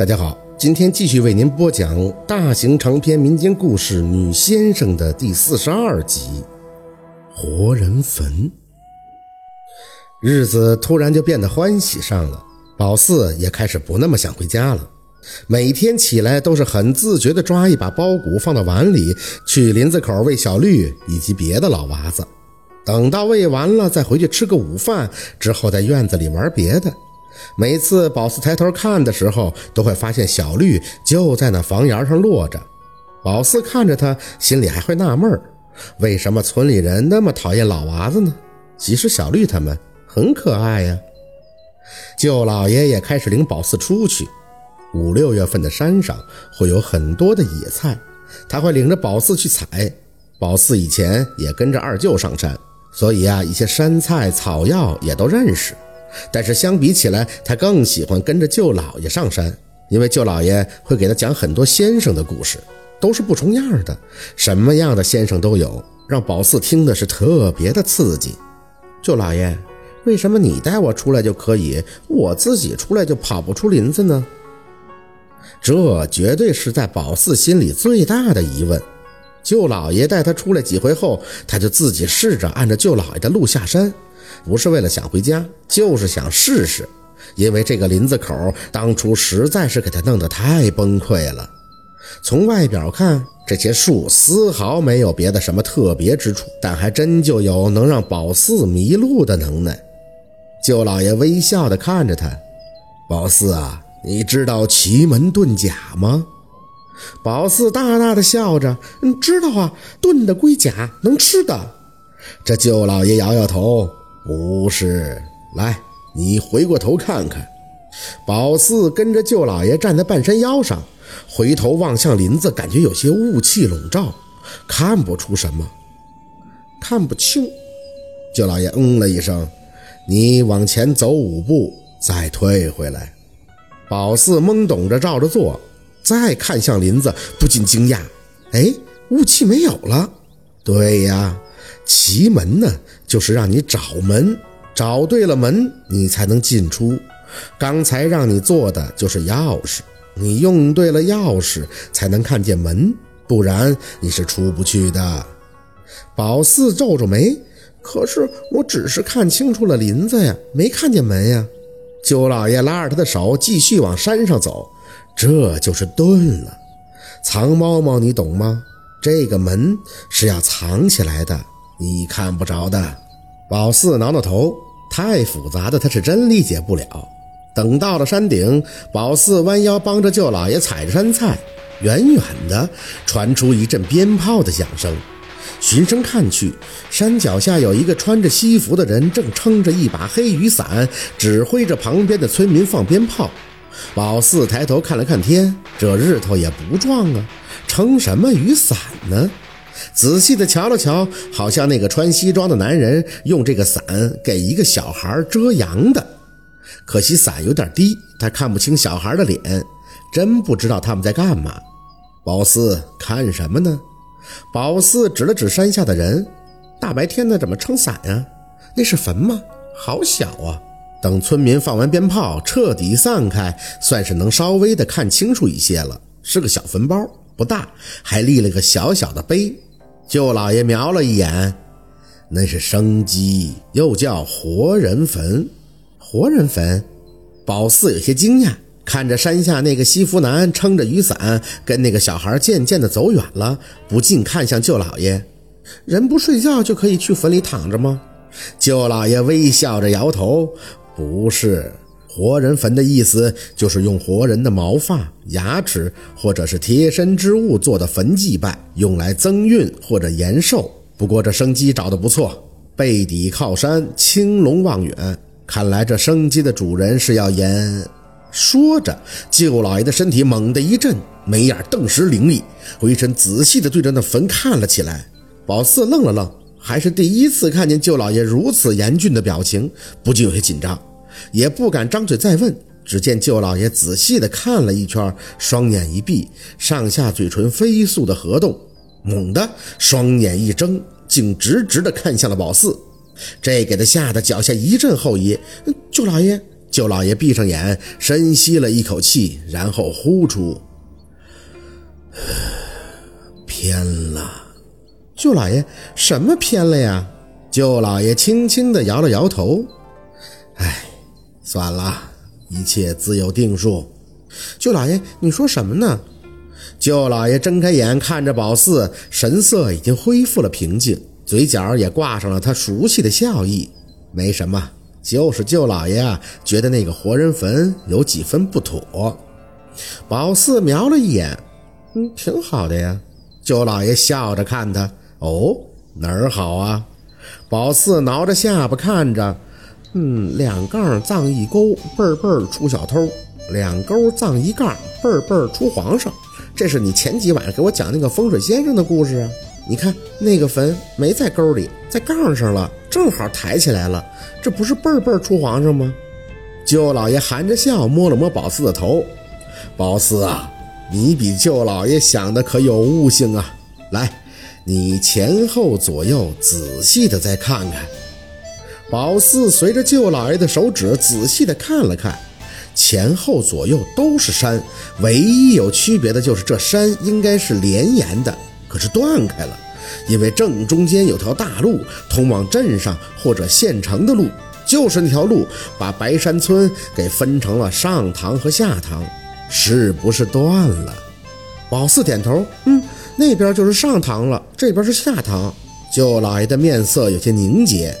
大家好，今天继续为您播讲大型长篇民间故事《女先生》的第四十二集《活人坟》。日子突然就变得欢喜上了，宝四也开始不那么想回家了。每天起来都是很自觉地抓一把包谷放到碗里，去林子口喂小绿以及别的老娃子。等到喂完了，再回去吃个午饭，之后在院子里玩别的。每次宝四抬头看的时候，都会发现小绿就在那房檐上落着。宝四看着他，心里还会纳闷为什么村里人那么讨厌老娃子呢？其实小绿他们很可爱呀。舅老爷也开始领宝四出去。五六月份的山上会有很多的野菜，他会领着宝四去采。宝四以前也跟着二舅上山，所以啊，一些山菜草药也都认识。但是相比起来，他更喜欢跟着舅老爷上山，因为舅老爷会给他讲很多先生的故事，都是不重样的，什么样的先生都有，让宝四听的是特别的刺激。舅老爷，为什么你带我出来就可以，我自己出来就跑不出林子呢？这绝对是在宝四心里最大的疑问。舅老爷带他出来几回后，他就自己试着按照舅老爷的路下山。不是为了想回家，就是想试试，因为这个林子口当初实在是给他弄得太崩溃了。从外表看，这些树丝毫没有别的什么特别之处，但还真就有能让宝四迷路的能耐。舅老爷微笑地看着他：“宝四啊，你知道奇门遁甲吗？”宝四大大的笑着：“嗯，知道啊，遁的龟甲能吃的。”这舅老爷摇摇头。不是，来，你回过头看看。宝四跟着舅老爷站在半山腰上，回头望向林子，感觉有些雾气笼罩，看不出什么，看不清。舅老爷嗯了一声：“你往前走五步，再退回来。”宝四懵懂着照着做，再看向林子，不禁惊讶：“哎，雾气没有了。”对呀。奇门呢，就是让你找门，找对了门，你才能进出。刚才让你做的就是钥匙，你用对了钥匙，才能看见门，不然你是出不去的。宝四皱皱眉，可是我只是看清楚了林子呀，没看见门呀。舅老爷拉着他的手继续往山上走，这就是遁了。藏猫猫，你懂吗？这个门是要藏起来的。你看不着的，宝四挠挠头，太复杂的他是真理解不了。等到了山顶，宝四弯腰帮着舅老爷采着山菜，远远的传出一阵鞭炮的响声。循声看去，山脚下有一个穿着西服的人，正撑着一把黑雨伞，指挥着旁边的村民放鞭炮。宝四抬头看了看天，这日头也不壮啊，撑什么雨伞呢？仔细的瞧了瞧，好像那个穿西装的男人用这个伞给一个小孩遮阳的。可惜伞有点低，他看不清小孩的脸，真不知道他们在干嘛。宝四看什么呢？宝四指了指山下的人，大白天的怎么撑伞呀？那是坟吗？好小啊！等村民放完鞭炮，彻底散开，算是能稍微的看清楚一些了。是个小坟包，不大，还立了个小小的碑。舅老爷瞄了一眼，那是生鸡，又叫活人坟。活人坟，宝四有些惊讶，看着山下那个西服男撑着雨伞，跟那个小孩渐渐的走远了，不禁看向舅老爷：人不睡觉就可以去坟里躺着吗？舅老爷微笑着摇头：不是。活人坟的意思就是用活人的毛发、牙齿或者是贴身之物做的坟祭拜，用来增运或者延寿。不过这生机找得不错，背底靠山，青龙望远，看来这生机的主人是要延。说着，舅老爷的身体猛地一震，眉眼顿时凌厉，回身仔细地对着那坟看了起来。宝四愣了愣，还是第一次看见舅老爷如此严峻的表情，不禁有些紧张。也不敢张嘴再问，只见舅老爷仔细的看了一圈，双眼一闭，上下嘴唇飞速的合动，猛地双眼一睁，竟直直的看向了宝四，这给他吓得脚下一阵后移。舅老爷，舅老爷闭上眼，深吸了一口气，然后呼出：“偏了。”舅老爷，什么偏了呀？舅老爷轻轻的摇了摇头：“哎，算了，一切自有定数。”舅老爷，你说什么呢？舅老爷睁开眼看着宝四，神色已经恢复了平静，嘴角也挂上了他熟悉的笑意。没什么，就是舅老爷啊，觉得那个活人坟有几分不妥。宝四瞄了一眼，嗯，挺好的呀。舅老爷笑着看他，哦，哪儿好啊？宝四挠着下巴看着，嗯，两杠葬一沟，辈儿辈儿出小偷；两沟葬一杠，辈儿辈儿出皇上。这是你前几晚上给我讲那个风水先生的故事啊？你看那个坟没在沟里，在杠上了，正好抬起来了，这不是辈儿辈儿出皇上吗？舅老爷含着笑摸了摸宝四的头，宝四啊，你比舅老爷想的可有悟性啊！来，你前后左右仔细的再看看。宝四随着舅老爷的手指仔细的看了看。前后左右都是山，唯一有区别的就是这山应该是连延的，可是断开了，因为正中间有条大路通往镇上或者县城的路，就是那条路把白山村给分成了上堂和下堂，是不是断了？宝四点头，嗯，那边就是上堂了，这边是下堂。舅老爷的面色有些凝结，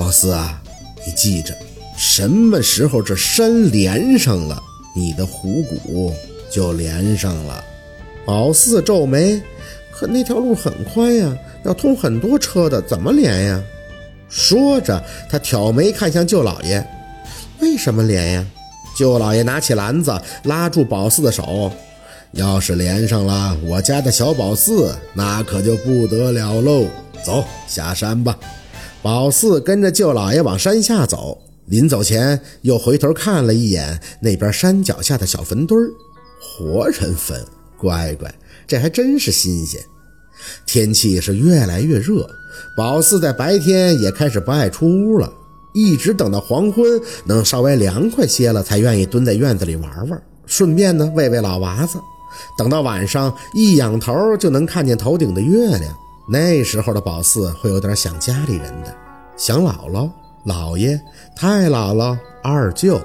宝四啊，你记着。什么时候这山连上了，你的虎骨就连上了。宝四皱眉，可那条路很宽呀，要通很多车的，怎么连呀？说着，他挑眉看向舅老爷，为什么连呀？舅老爷拿起篮子拉住宝四的手，要是连上了，我家的小宝四那可就不得了喽。走下山吧。宝四跟着舅老爷往山下走。临走前，又回头看了一眼那边山脚下的小坟堆儿，活人坟，乖乖，这还真是新鲜。天气是越来越热，宝四在白天也开始不爱出屋了，一直等到黄昏能稍微凉快些了，才愿意蹲在院子里玩玩，顺便呢喂喂老娃子。等到晚上一仰头就能看见头顶的月亮，那时候的宝四会有点想家里人的，想姥姥。姥爷、太姥姥、二舅，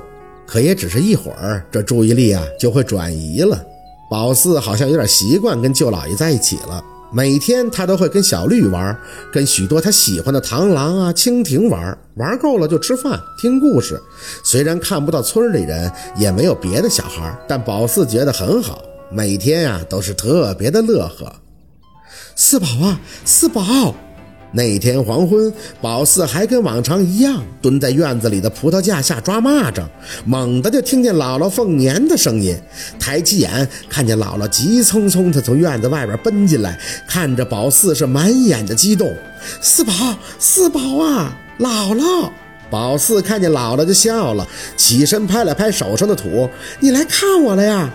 可也只是一会儿，这注意力啊就会转移了。宝四好像有点习惯跟舅姥爷在一起了，每天他都会跟小绿玩，跟许多他喜欢的螳螂啊、蜻蜓玩，玩够了就吃饭、听故事。虽然看不到村里人，也没有别的小孩，但宝四觉得很好，每天呀都是特别的乐呵。四宝啊，四宝！那天黄昏，宝四还跟往常一样蹲在院子里的葡萄架下抓蚂蚱，猛地就听见姥姥凤年的声音，抬起眼看见姥姥急匆匆地从院子外边奔进来，看着宝四是满眼的激动。四宝，四宝啊，姥姥！宝四看见姥姥就笑了，起身拍了拍手上的土：“你来看我了呀！”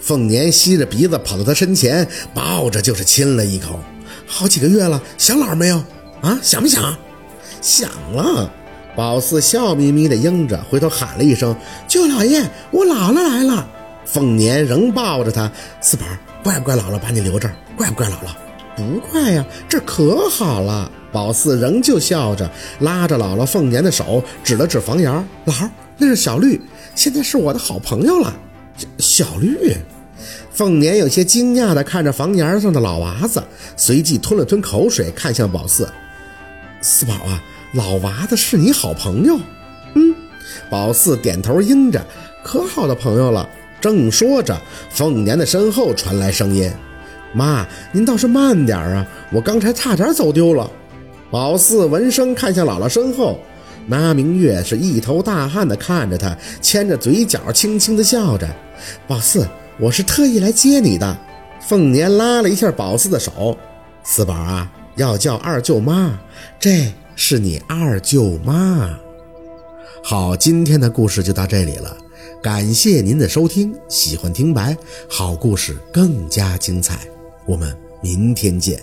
凤年吸着鼻子跑到他身前，抱着就是亲了一口。好几个月了，想姥没有？啊，想不想？想了。宝四笑眯眯地应着，回头喊了一声：“舅老爷，我姥姥来了。”凤年仍抱着他：“四宝，怪不怪姥姥把你留这儿？怪不怪姥姥？不怪呀，这可好了。”宝四仍旧笑着，拉着姥姥凤年的手，指了指房檐：“姥，那是小绿，现在是我的好朋友了。”小绿。凤年有些惊讶地看着房檐上的老娃子，随即吞了吞口水，看向宝四。四宝啊，老娃子是你好朋友。嗯，宝四点头应着，可好的朋友了。正说着，凤年的身后传来声音：“妈，您倒是慢点啊，我刚才差点走丢了。”宝四闻声看向姥姥身后，那明月是一头大汗的看着他，牵着嘴角轻轻的笑着。宝四，我是特意来接你的。凤年拉了一下宝四的手，四宝啊。要叫二舅妈，这是你二舅妈。好，今天的故事就到这里了，感谢您的收听。喜欢听白，好故事更加精彩，我们明天见。